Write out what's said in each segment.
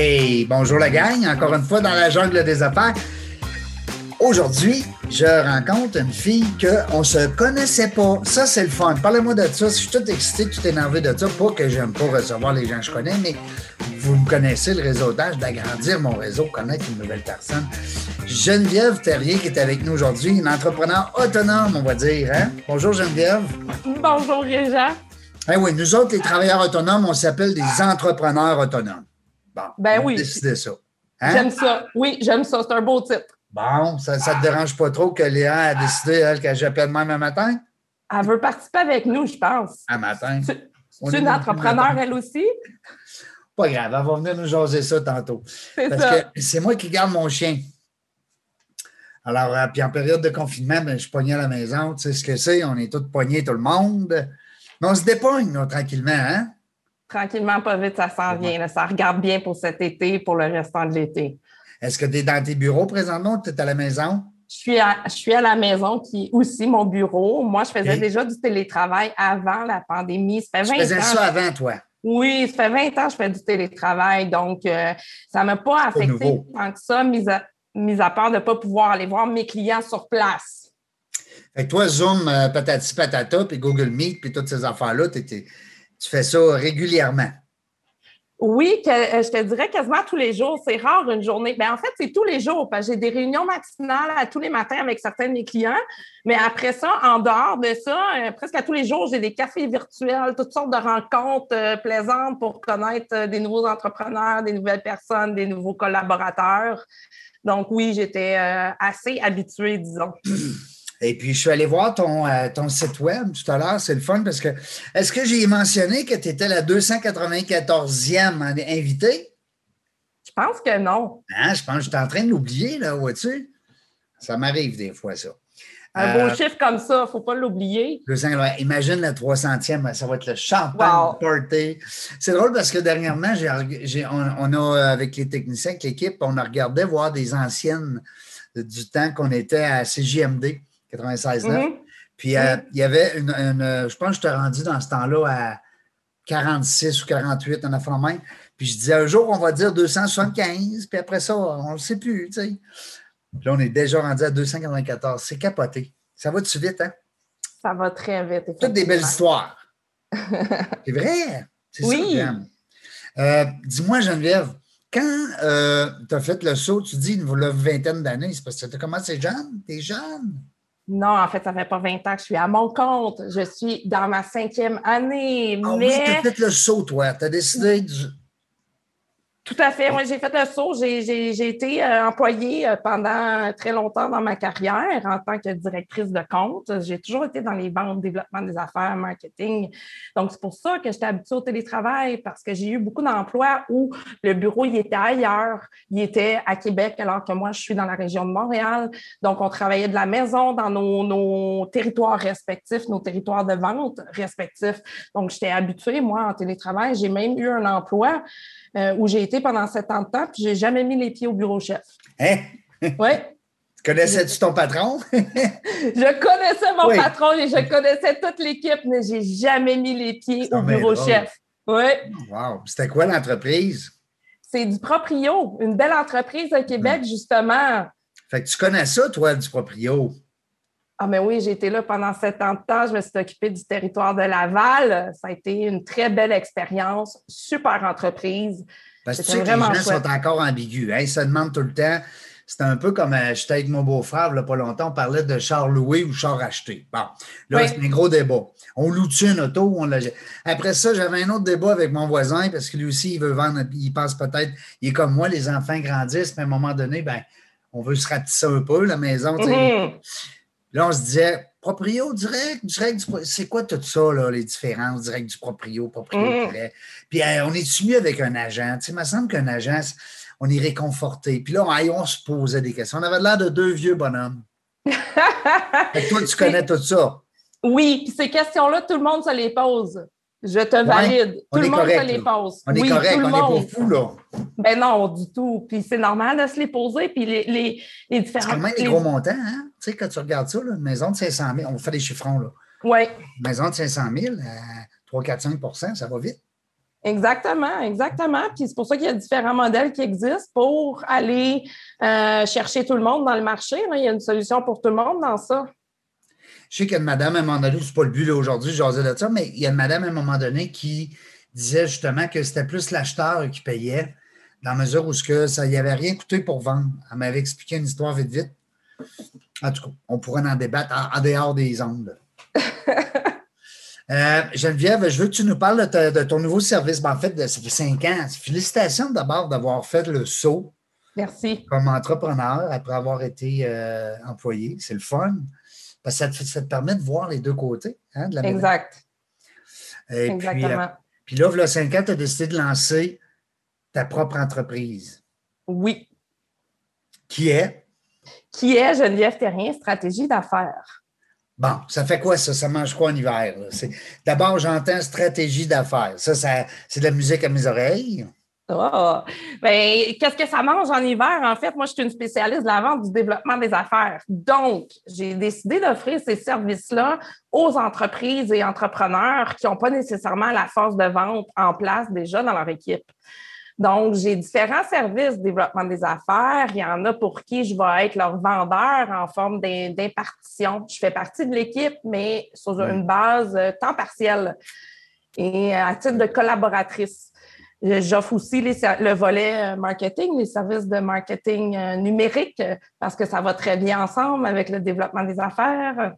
Hey, bonjour la gang, encore une fois dans la jungle des affaires. Aujourd'hui, je rencontre une fille qu'on ne se connaissait pas. Ça, c'est le fun. Parlez-moi de ça. Je suis tout excité, tout énervé de ça. Pas que j'aime pas recevoir les gens que je connais, mais vous me connaissez le réseautage, d'agrandir mon réseau, connaître une nouvelle personne. Geneviève Terrier qui est avec nous aujourd'hui, une entrepreneur autonome, on va dire. Hein? Bonjour Geneviève. Bonjour Réjean. Eh oui, nous autres, les travailleurs autonomes, on s'appelle des entrepreneurs autonomes. Bon, ben on oui. décidé ça. Hein? J'aime ça. Oui, j'aime ça. C'est un beau titre. Bon, ça ne te dérange pas trop que Léa a décidé, elle, que j'appelle même un matin? Elle veut participer avec nous, je pense. Un matin? Tu es une entrepreneur, elle aussi? Pas grave, elle va venir nous jaser ça tantôt. C'est Parce ça. que c'est moi qui garde mon chien. Alors, euh, puis en période de confinement, ben, je suis pogné à la maison. Tu sais ce que c'est? On est tous pognés, tout le monde. Mais on se dépogne, tranquillement, hein? Tranquillement, pas vite, ça s'en vient. là. Ça regarde bien pour cet été, pour le restant de l'été. Est-ce que tu es dans tes bureaux présentement ou tu es à la maison? Je suis, à, je suis à la maison, qui est aussi mon bureau. Moi, je faisais déjà du télétravail avant la pandémie. Ça fait Tu 20 faisais ans. ça avant, toi? Oui, ça fait 20 ans que je fais du télétravail, donc euh, ça ne m'a pas affecté tant que ça, mis à, mis à part de ne pas pouvoir aller voir mes clients sur place. Fait que toi, Zoom, euh, patati patata, puis Google Meet, puis toutes ces affaires-là, t'es- t'es- tu fais ça régulièrement? Oui, que, euh, je te dirais quasiment tous les jours. C'est rare une journée. Ben, en fait, c'est tous les jours. parce que J'ai des réunions matinales à tous les matins avec certains de mes clients. Mais après ça, en dehors de ça, euh, presque à tous les jours, j'ai des cafés virtuels, toutes sortes de rencontres euh, plaisantes pour connaître euh, des nouveaux entrepreneurs, des nouvelles personnes, des nouveaux collaborateurs. Donc oui, j'étais assez habituée, disons. Et puis, je suis allé voir ton, euh, ton site web tout à l'heure. C'est le fun parce que, est-ce que j'ai mentionné que tu étais la 294e invitée? Je pense que non. Hein, je pense que j'étais en train de l'oublier, là, vois-tu? Ça m'arrive des fois, ça. Un Euh, beau chiffre comme ça, il ne faut pas l'oublier. 200, ouais, imagine la 300e, ça va être le champagne Wow. party. C'est drôle parce que dernièrement, on, on a, euh, avec les techniciens, avec l'équipe, on a regardé voir des anciennes euh, du temps qu'on était à CJMD 96.9. Mhm. Puis euh, il y avait une, une, euh, je pense que je t'ai rendu dans ce temps-là à 46 ou 48, en affaire même. Puis je disais, un jour, on va dire 275, puis après ça, on ne sait plus, tu sais. Là, on est déjà rendu à 294. C'est capoté. Ça va-tu vite, hein? Ça va très vite. Toutes des belles histoires. C'est vrai. C'est ça Oui. Euh, Dis-moi, Geneviève, quand tu as fait le saut, tu dis a une vingtaine d'années, c'est parce que tu as commencé jeune? T'es jeune? Non, en fait, ça fait pas 20 ans que je suis à mon compte. Je suis dans ma cinquième année, Ah oui, mais as fait le saut, toi. Tu as décidé du. Tout à fait. Moi, j'ai fait le saut. J'ai, été euh, employée euh, pendant très longtemps dans ma carrière en tant que directrice de compte. J'ai toujours été dans les ventes, développement des affaires, marketing. Donc, c'est pour ça que j'étais habituée au télétravail parce que j'ai eu beaucoup d'emplois où le bureau, il était ailleurs. Il était à Québec alors que moi, je suis dans la région de Montréal. Donc, on travaillait de la maison dans nos, nos territoires respectifs, nos territoires de vente respectifs. Donc, j'étais habituée, moi, en télétravail. J'ai même eu un emploi euh, où j'ai été pendant sept ans de temps, puis j'ai jamais mis les pieds au bureau chef. Hein? Oui, Tu connaissais-tu ton patron? je connaissais mon Oui. patron et je connaissais toute l'équipe, mais j'ai jamais mis les pieds au bureau chef. Oui, wow. C'était quoi l'entreprise? c'est du Proprio, une belle entreprise à Québec, justement. Fait que tu connais ça, toi, du proprio? Ah, mais oui, j'ai été là pendant sept ans de temps. Je me suis occupée du territoire de Laval. Ça a été une très belle expérience, super entreprise. Parce que tu sais que les gens chouette. sont encore ambigus. Hein? Ils se demandent tout le temps. C'est un peu comme euh, j'étais avec mon beau-frère, il n'y a pas longtemps, on parlait de char loué ou char acheté. Bon, là, Oui. c'est un gros débat. On loue-tu une auto ou on l'a. Après ça, j'avais un autre débat avec mon voisin parce que lui aussi, il veut vendre, il pense peut-être, il est comme moi, les enfants grandissent, mais à un moment donné, ben, on veut se rapetisser un peu, la maison. Mhm. Là, on se disait, proprio, direct, direct, du c'est quoi tout ça, là, les différences, direct du proprio, proprio, Mm. direct? Puis, euh, on est-tu mieux avec un agent? Tu sais, il me semble qu'un agent, on est réconforté. Puis là, on, on se posait des questions. On avait l'air de deux vieux bonhommes. Fait que toi, tu connais tout ça. Oui, puis ces questions-là, tout le monde se les pose. Je te valide. tout le est monde correct, se les pose. On est oui, correct, tout le on monde. pas fou, là. Ben non, du tout. Puis c'est normal de se les poser. Puis les, les, les C'est différents. quand même des gros montants, hein? Tu sais, quand tu regardes ça, là, une maison de 500 000, on fait des chiffrons, là. Oui, Une maison de 500 000, à 3, 4, 5% ça va vite. Exactement, exactement. Puis c'est pour ça qu'il y a différents modèles qui existent pour aller euh, chercher tout le monde dans le marché. Il y a une solution pour tout le monde dans ça. Je sais qu'il y a une madame à un moment donné, c'est pas le but aujourd'hui, j'osais de ça, mais il y a une madame à un moment donné qui disait justement que c'était plus l'acheteur qui payait, dans la mesure où ce que ça n'y avait rien coûté pour vendre. Elle m'avait expliqué une histoire vite vite. En tout cas, on pourrait en débattre en, dehors des ondes. Euh, Geneviève, je veux que tu nous parles de, ton nouveau service. Ben, en fait, ça fait cinq ans. Félicitations d'abord d'avoir fait le saut. Merci. Comme entrepreneur après avoir été euh, employé. C'est le fun. Parce que ça te, permet de voir les deux côtés hein, de la Exact. Et Exactement. Puis, euh, puis là, il y a cinq ans, tu as décidé de lancer ta propre entreprise. Oui. Qui est? Qui est Geneviève Terrien, stratégie d'affaires. Bon, ça fait quoi ça? Ça mange quoi en hiver? D'abord, j'entends stratégie d'affaires. Ça, ça c'est de la musique à mes oreilles. Oh, ben, qu'est-ce que ça mange en hiver? En fait, moi, je suis une spécialiste de la vente du développement des affaires. Donc, j'ai décidé d'offrir ces services-là aux entreprises et entrepreneurs qui n'ont pas nécessairement la force de vente en place déjà dans leur équipe. Donc, j'ai différents services de développement des affaires. Il y en a pour qui je vais être leur vendeur en forme d'impartition. Je fais partie de l'équipe, mais sur une base euh, temps partiel et à titre de collaboratrice. J'offre aussi le volet euh, marketing, les services de marketing euh, numérique, parce que ça va très bien ensemble avec le développement des affaires.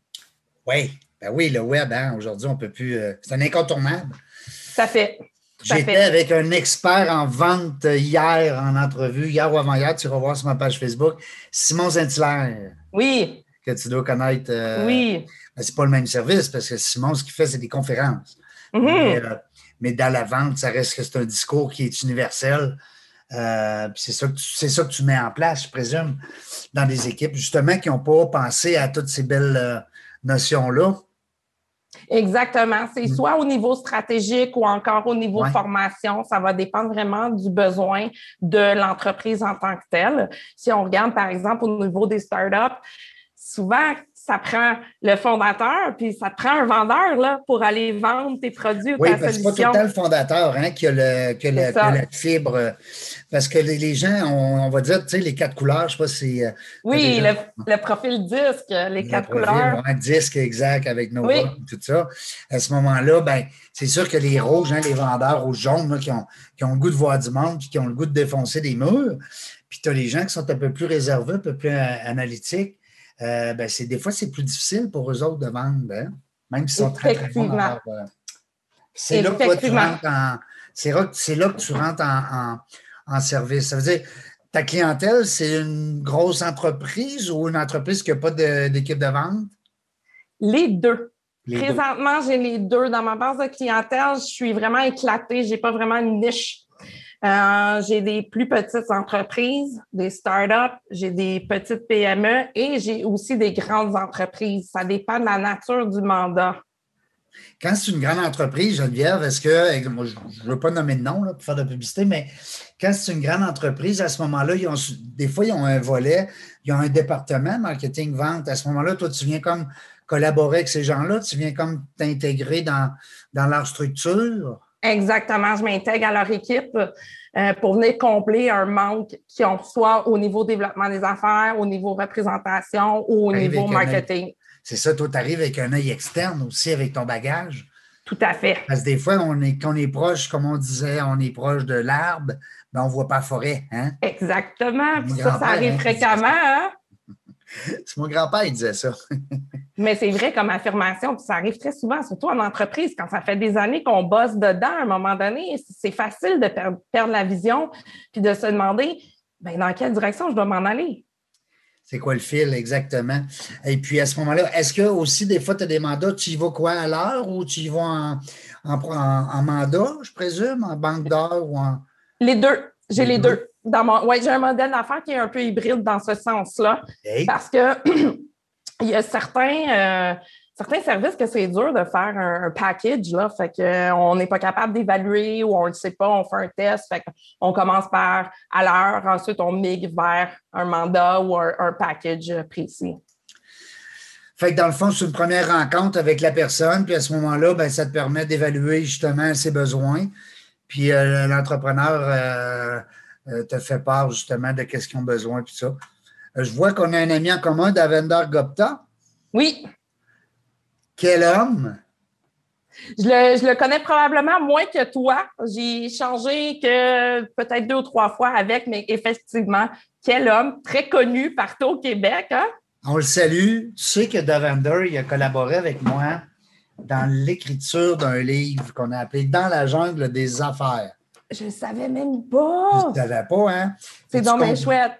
Oui, ben oui, le web, hein, aujourd'hui, on ne peut plus. c'est un incontournable. Ça fait. J'étais avec un expert en vente hier en entrevue, hier ou avant-hier, tu vas voir sur ma page Facebook, Simon Zintilaire. Oui. Que tu dois connaître. Euh, oui. Ben, c'est pas le même service parce que Simon, ce qu'il fait, c'est des conférences. Mm-hmm. Euh, mais, dans la vente, ça reste que c'est un discours qui est universel. Euh, c'est ça, ça, que tu mets en place, je présume, dans des équipes, justement, qui n'ont pas pensé à toutes ces belles notions-là. Exactement. C'est mm. soit au niveau stratégique ou encore au niveau formation. Ça va dépendre vraiment du besoin de l'entreprise en tant que telle. Si on regarde, par exemple, au niveau des startups, souvent, ça prend le fondateur, puis ça prend un vendeur là, pour aller vendre tes produits ou oui, parce que c'est pas tout le temps le fondateur hein, qui, a le, qui, a la fibre. Parce que les, gens, on, va dire, tu sais, les quatre couleurs, je sais pas si. Euh, oui, le, profil disque, les quatre couleurs. Un disque exact avec nos oui. tout ça. À ce moment-là, ben, c'est sûr que les rouges, hein, les vendeurs rouges jaunes qui, ont, qui ont le goût de voir du monde, puis qui ont le goût de défoncer des murs. Puis tu as les gens qui sont un peu plus réservés, un peu plus analytiques euh, ben c'est, des fois, c'est plus difficile pour eux autres de vendre, hein? même s'ils sont très, très bons. C'est là, que tu rentres en, c'est, là, que tu rentres en, service. Ça veut dire, ta clientèle, c'est une grosse entreprise ou une entreprise qui n'a pas d'équipe de vente? Les deux. Présentement, j'ai les deux. Dans ma base de clientèle, je suis vraiment éclatée. Je n'ai pas vraiment une niche. Euh, j'ai des plus petites entreprises, des startups, j'ai des petites PME et j'ai aussi des grandes entreprises. Ça dépend de la nature du mandat. Quand c'est une grande entreprise, Geneviève, est-ce que, moi, je ne veux pas nommer de nom pour faire de la publicité, mais quand c'est une grande entreprise, à ce moment-là, des fois, ils ont un volet, ils ont un département marketing, vente. À ce moment-là, toi, tu viens comme collaborer avec ces gens-là, tu viens comme t'intégrer dans, dans leur structure. Exactement, je m'intègre à leur équipe euh, pour venir combler un manque qui ont soit au niveau développement des affaires, au niveau représentation ou au niveau marketing. C'est ça, toi, tu arrives avec un œil externe aussi avec ton bagage? Tout à fait. Parce que des fois, on est, quand on est proche, comme on disait, on est proche de l'arbre, mais on ne voit pas la forêt. Hein? Exactement. ça, ça arrive hein, fréquemment. Hein? C'est mon grand-père qui disait ça. Mais c'est vrai comme affirmation, puis ça arrive très souvent, surtout en entreprise, quand ça fait des années qu'on bosse dedans, à un moment donné, c'est facile de perdre, la vision, puis de se demander ben, dans quelle direction je dois m'en aller? C'est quoi le fil exactement? Et puis à ce moment-là, est-ce que aussi des fois tu as des mandats, tu y vas quoi à l'heure ou tu y vas en, mandat, je présume, en banque d'heures ou en? Les deux. J'ai les, deux. Dans mon... J'ai un modèle d'affaires qui est un peu hybride dans ce sens-là. Parce que il y a certains, euh, certains services que c'est dur de faire un, package, là, fait qu'on n'est pas capable d'évaluer ou on ne sait pas, on fait un test, fait qu'on commence par à l'heure, ensuite on migre vers un mandat ou un, package précis. Fait que dans le fond, c'est une première rencontre avec la personne, puis à ce moment-là, ben, ça te permet d'évaluer justement ses besoins. puis l'entrepreneur te fait part justement de qu'est-ce qu'ils ont besoin, puis ça. Je vois qu'on a un ami en commun, Davender Gopta. Oui. Quel homme! Je le, connais probablement moins que toi. J'ai changé que peut-être deux ou trois fois avec, mais effectivement, quel homme très connu partout au Québec. Hein? On le salue. Tu sais que Davender, il a collaboré avec moi dans l'écriture d'un livre qu'on a appelé Dans la jungle des affaires. Je ne savais même pas. Je ne savais pas, hein? C'est dommage chouette.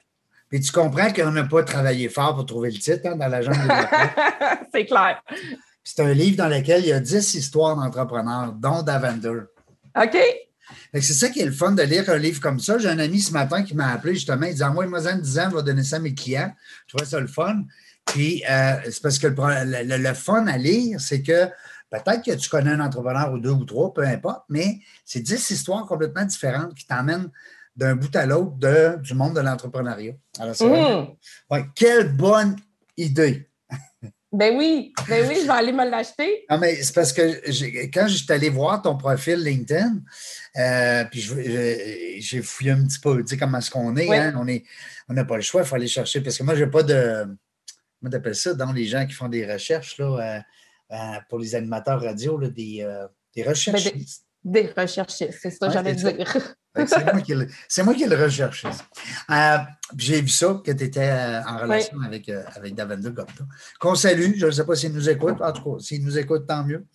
Puis tu comprends qu'on n'a pas travaillé fort pour trouver le titre hein, dans la jungle des. C'est clair. C'est un livre dans lequel il y a 10 histoires d'entrepreneurs, dont Davender. OK. C'est ça qui est le fun de lire un livre comme ça. J'ai un ami ce matin qui m'a appelé justement, il disait Moi, moi, en 10 ans, je vais donner ça à mes clients. Je trouvais ça le fun. Puis, euh, c'est parce que le, fun à lire, c'est que peut-être que tu connais un entrepreneur ou deux ou trois, peu importe, mais c'est 10 histoires complètement différentes qui t'emmènent d'un bout à l'autre du monde de l'entrepreneuriat. Alors, c'est mmh. ouais, quelle bonne idée! Ben oui, ben oui, je vais aller me l'acheter. Non, mais c'est parce que quand je suis allé voir ton profil LinkedIn, euh, puis j'ai fouillé un petit peu, tu sais, comment est-ce qu'on est, hein? On est, on n'a pas le choix, il faut aller chercher. Parce que moi, je n'ai pas de. Comment t'appelles ça, dans les gens qui font des recherches, là, euh, euh, pour les animateurs radio, là, des, des recherches. Ben, des recherchistes, c'est ça que j'allais dire. C'est moi, qui le recherche. Euh, J'ai vu ça, que tu étais euh, en relation avec, euh, avec Davenda Gopta. Qu'on salue, je ne sais pas s'il nous écoute, en tout cas, s'il nous écoute, tant mieux.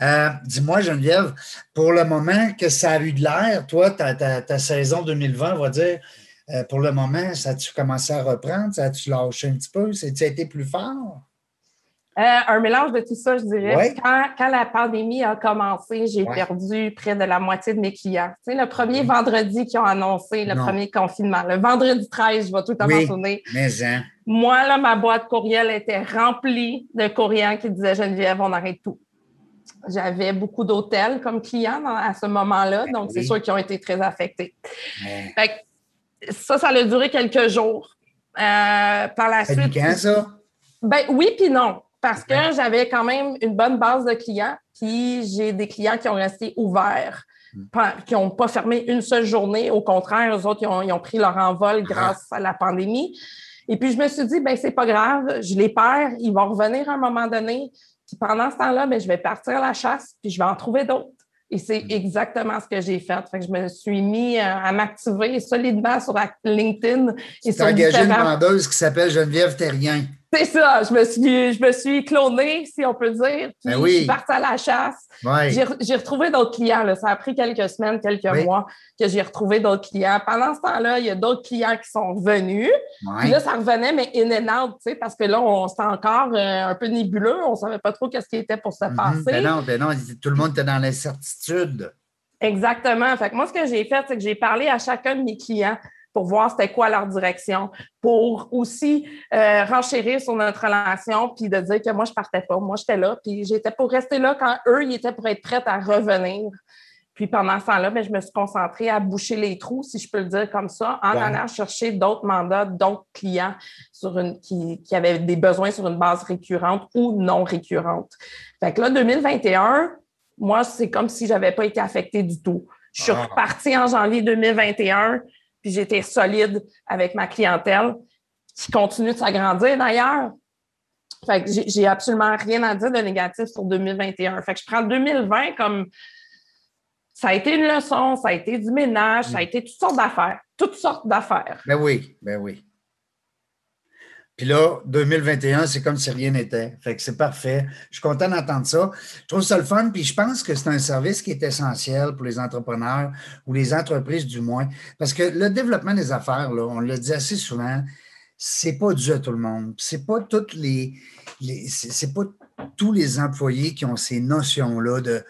Euh, dis-moi, Geneviève, pour le moment que ça a eu de l'air, toi, ta, ta, saison 2020, on va dire, pour le moment, ça a-tu commencé à reprendre? Ça a-tu lâché un petit peu? Ça a été plus fort? Euh, un mélange de tout ça, je dirais. Quand, la pandémie a commencé, j'ai perdu près de la moitié de mes clients. Tu sais, le premier vendredi qu'ils ont annoncé le premier confinement, le vendredi 13, je vais tout oui, Mais hein. Moi, là, ma boîte courriel était remplie de courriels qui disaient Geneviève, on arrête tout. J'avais beaucoup d'hôtels comme clients à ce moment-là, ben donc c'est sûr qu'ils ont été très affectés. ça, ça a duré quelques jours. Euh, par la suite. ça? Ben oui, puis non. Parce que j'avais quand même une bonne base de clients, puis j'ai des clients qui ont resté ouverts, hmm. qui n'ont pas fermé une seule journée. Au contraire, eux autres, ils ont, pris leur envol ah. grâce à la pandémie. Et puis, je me suis dit, ben c'est pas grave, je les perds, ils vont revenir à un moment donné. Puis pendant ce temps-là, ben, je vais partir à la chasse, puis je vais en trouver d'autres. Et c'est hmm. exactement ce que j'ai fait. Fait que je me suis mis à m'activer solidement sur LinkedIn. Et tu as engagé une vendeuse qui s'appelle Geneviève Terrien. C'est ça, je me suis, je me suis clonée, si on peut dire. Puis ben je suis partie à la chasse. J'ai retrouvé d'autres clients. Là. Ça a pris quelques semaines, quelques mois que j'ai retrouvé d'autres clients. Pendant ce temps-là, il y a d'autres clients qui sont venus. Puis là, ça revenait, mais in and out, parce que là, on c'était encore euh, un peu nébuleux. On ne savait pas trop qu'est-ce qui était pour se mm-hmm. passer. Ben non, ben non, tout le monde était dans l'incertitude. Exactement. Fait que moi, ce que j'ai fait, c'est que j'ai parlé à chacun de mes clients pour voir c'était quoi leur direction, pour aussi euh, renchérir sur notre relation, puis de dire que moi, je partais pas. Moi, j'étais là, puis j'étais pour rester là quand eux, ils étaient pour être prêts à revenir. Puis pendant ce temps-là, ben, je me suis concentrée à boucher les trous, si je peux le dire comme ça, en allant chercher d'autres mandats, d'autres clients sur une, qui, qui, avaient des besoins sur une base récurrente ou non récurrente. Fait que là, 2021, moi, c'est comme si je n'avais pas été affectée du tout. Je suis ah. repartie en janvier 2021 puis j'étais solide avec ma clientèle qui continue de s'agrandir d'ailleurs. Fait que j'ai absolument rien à dire de négatif sur 2021. Fait que je prends 2020 comme ça a été une leçon, ça a été du ménage, ça a été toutes sortes d'affaires, toutes sortes d'affaires. Ben oui, ben oui. Puis là, 2021, c'est comme si rien n'était. Fait que c'est parfait. Je suis content d'entendre ça. Je trouve ça le fun, puis je pense que c'est un service qui est essentiel pour les entrepreneurs ou les entreprises du moins. Parce que le développement des affaires, là, on le dit assez souvent, c'est pas dû à tout le monde. C'est pas toutes les, les c'est pas tous les employés qui ont ces notions-là de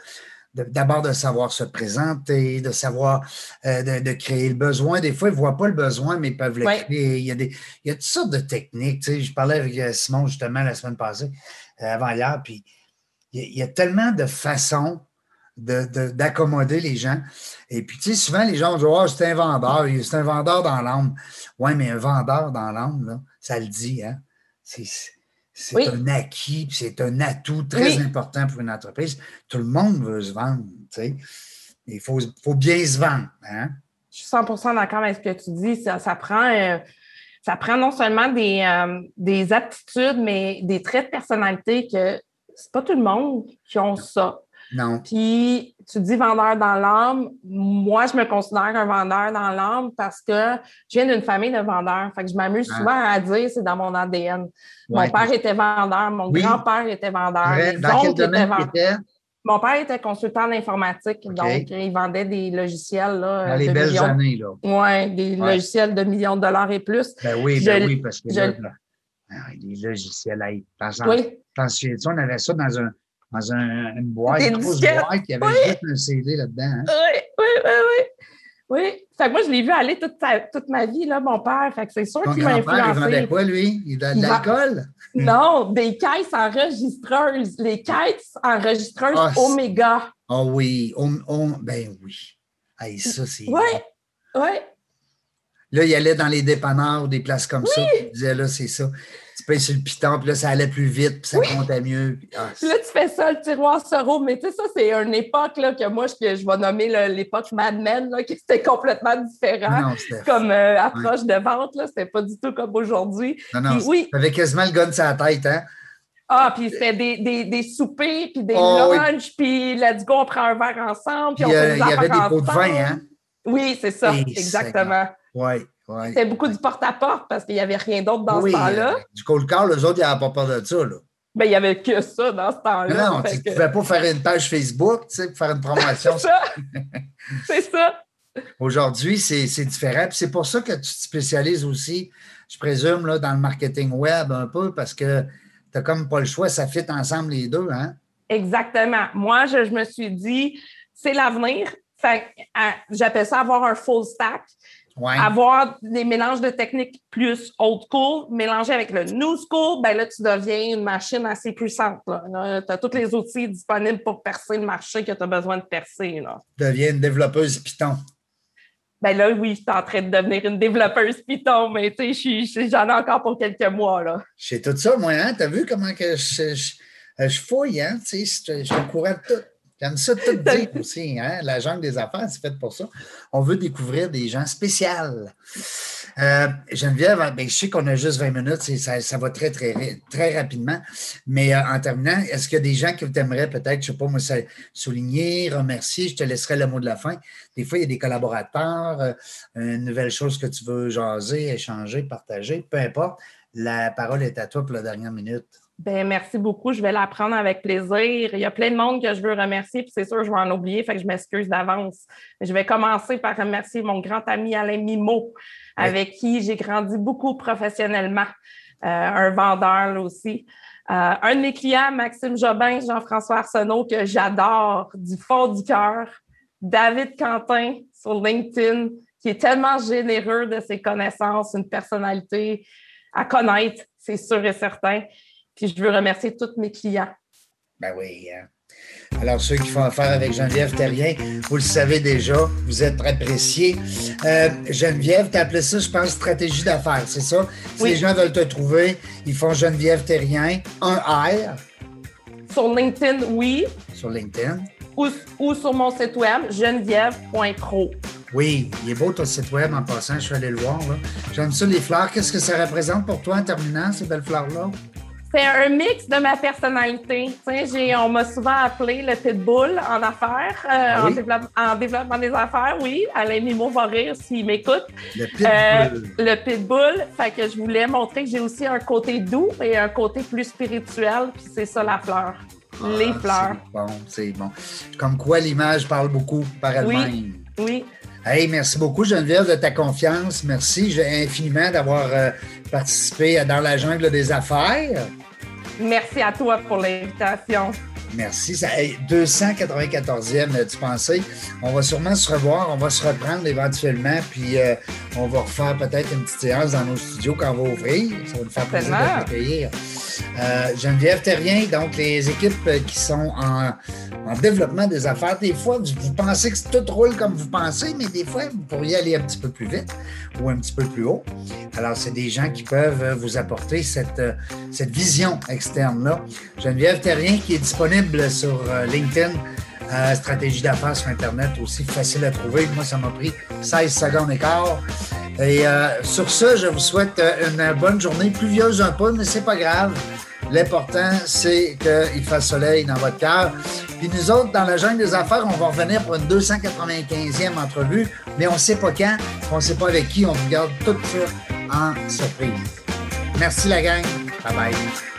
d'abord de savoir se présenter, de savoir euh, de, créer le besoin. Des fois, ils ne voient pas le besoin, mais ils peuvent le créer. Il y, a des, il y a toutes sortes de techniques. Tu sais, je parlais avec euh, Simon justement la semaine passée, euh, avant hier, puis il y, a, tellement de façons d'accommoder les gens. Et puis, tu sais, souvent, les gens disent oh, c'est un vendeur, c'est un vendeur dans l'âme. Oui, mais un vendeur dans l'âme, ça le dit, hein? C'est c'est un acquis, c'est un atout très important pour une entreprise. Tout le monde veut se vendre. Il faut, faut bien se vendre. Hein? Je suis 100% d'accord avec ce que tu dis. Ça, ça prend, euh, ça prend non seulement des, euh, des aptitudes, mais des traits de personnalité que c'est pas tout le monde qui ont ça. Non. Puis, tu dis vendeur dans l'âme. Moi, je me considère un vendeur dans l'âme parce que je viens d'une famille de vendeurs. Fait que je m'amuse Ah. souvent à dire c'est dans mon ADN. Ouais. Mon père était vendeur, mon Oui. grand-père était vendeur, Vrai. mes Dans quel oncles étaient vendeurs. Mon père était consultant en informatique, donc euh, il vendait des logiciels là, Dans les de belles millions. années, là. Oui, des Ouais. logiciels de millions de dollars et plus. Ben oui, Je- ben oui, parce que je- là, là, ah, les logiciels, sens- Oui, on avait ça dans, un, dans un- une boîte, une grosse boîte, y avait Oui. juste un CD là-dedans. hein. oui, oui, oui, oui. Oui. Fait que moi, je l'ai vu aller toute, sa- toute ma vie, là, mon père. Fait que c'est sûr qu'il m'a grand-père, il vendait influencé. quoi, lui? Il a de l'alcool? Non, des caisses enregistreuses. Les caisses enregistreuses c'est- Omega. Ah oui, on, on- ben oui. Hey, ça, c'est. Oui, oui. Là, il allait dans les dépanneurs ou des places comme ça, puis il disait, là, c'est ça. Tu payes sur le piton, puis là, ça allait plus vite, puis ça comptait mieux. puis- ah, là, tu fais ça, le tiroir Soro. Mais tu sais, ça, c'est une époque là, que moi, je, vais nommer l'époque Mad Men, là, qui c'était complètement différent. non. Comme euh, approche de vente, là, c'était pas du tout comme aujourd'hui. Non, non, oui, t'avais quasiment le gun sur la tête, hein? ah, puis c'était des, des, des soupers, puis des Oh, oui. lunchs, puis let's go, on prend un verre ensemble, puis on euh, fait des il y avait des pots de vin, hein? Oui, c'est ça, Et exactement. Oui, C'était beaucoup du porte-à-porte parce qu'il n'y avait rien d'autre dans oui, ce temps-là. euh, du cold call, eux autres, ils n'avaient pas peur de ça, là. Ben, il n'y avait que ça dans ce temps-là. Non, tu ne que- pouvais pas faire une page Facebook, tu sais, pour faire une promotion. C'est ça. c'est ça. Aujourd'hui, c'est différent. C'est pour ça que tu te spécialises aussi, je présume, là, dans le marketing web un peu, parce que tu n'as comme pas le choix, ça fit ensemble les deux, hein? Exactement. Moi, je, je me suis dit, c'est l'avenir. J'appelle ça avoir un full stack, Avoir des mélanges de techniques plus old school, mélangé avec le new school, ben là, tu deviens une machine assez puissante. Tu as tous les outils disponibles pour percer le marché que tu as besoin de percer. Là. Tu deviens une développeuse Python. Ben là, oui, je suis en train de devenir une développeuse Python, mais tu sais, j'en ai encore pour quelques mois. Là. Je sais tout ça, moi, hein? Tu as vu comment que je, je, je fouille, hein? Tu sais, je, je suis au courant de tout. J'aime ça tout dire aussi, hein? La jungle des affaires, c'est fait pour ça. On veut découvrir des gens spéciaux. Euh, Geneviève, ben, je sais qu'on a juste 20 minutes, c'est- ça, ça va très, très, très rapidement. Mais euh, en terminant, est-ce qu'il y a des gens que tu aimerais peut-être, je ne sais pas, moi, souligner, remercier? Je te laisserai le mot de la fin. Des fois, il y a des collaborateurs, euh, une nouvelle chose que tu veux jaser, échanger, partager, peu importe. La parole est à toi pour la dernière minute. Ben, merci beaucoup. Je vais la prendre avec plaisir. Il y a plein de monde que je veux remercier, puis c'est sûr, je vais en oublier, fait que je m'excuse d'avance. Je vais commencer par remercier mon grand ami Alain Mimo, avec qui j'ai grandi beaucoup professionnellement. Euh, un vendeur là aussi. Euh, un de mes clients, Maxime Jobin, Jean-François Arsenault, que j'adore du fond du cœur. David Quentin sur LinkedIn, qui est tellement généreux de ses connaissances, une personnalité à connaître, c'est sûr et certain. Puis je veux remercier tous mes clients. Ben oui. hein. Alors, ceux qui font affaire avec Geneviève Terrien, vous le savez déjà, vous êtes appréciés. Euh, Geneviève, tu as appelé ça, je pense, stratégie d'affaires, c'est ça? Si Oui. les gens veulent te trouver, ils font Geneviève Terrien, un R Sur LinkedIn, oui, sur LinkedIn. ou, ou sur mon site web, geneviève.pro. Oui, il est beau ton site web en passant, je suis allé le voir. J'aime ça, les fleurs. Qu'est-ce que ça représente pour toi en terminant, ces belles fleurs-là? C'est un mix de ma personnalité. J'ai- on m'a souvent appelé le pitbull en affaires, euh, Ah oui? en, développe- en développement des affaires, oui. Alain Mimo va rire s'il m'écoute. Le pitbull. Euh, le pitbull, fait que je voulais montrer que j'ai aussi un côté doux et un côté plus spirituel, puis c'est ça la fleur. Les Ah, fleurs. C'est bon, c'est bon. Comme quoi l'image parle beaucoup par elle-même. Oui. Hey, merci beaucoup, Geneviève, de ta confiance. Merci infiniment d'avoir euh, participé à Dans la jungle des affaires. Merci à toi pour l'invitation. Merci. Ça, hey, 294e, tu pensais? On va sûrement se revoir, on va se reprendre éventuellement, puis euh, on va refaire peut-être une petite séance dans nos studios quand on va ouvrir. Ça va nous faire plaisir de Certainement. t'accueillir. Euh, Geneviève Terrien, donc les équipes euh, qui sont en, en développement des affaires, des fois, vous, pensez que tout roule comme vous pensez, mais des fois, vous pourriez aller un petit peu plus vite ou un petit peu plus haut. Alors, c'est des gens qui peuvent euh, vous apporter cette, vision externe-là. Geneviève Terrien qui est disponible sur LinkedIn stratégie d'affaires sur Internet aussi, facile à trouver. Moi, ça m'a pris 16 secondes et quart. Et euh, sur ce, je vous souhaite euh, une bonne journée, pluvieuse un peu, mais c'est pas grave. L'important, c'est qu'il fasse soleil dans votre cœur. Puis nous autres, dans la jungle des affaires, on va revenir pour une 295e entrevue, mais on ne sait pas quand, on ne sait pas avec qui. On vous garde tout ça en surprise. Merci la gang. Bye bye.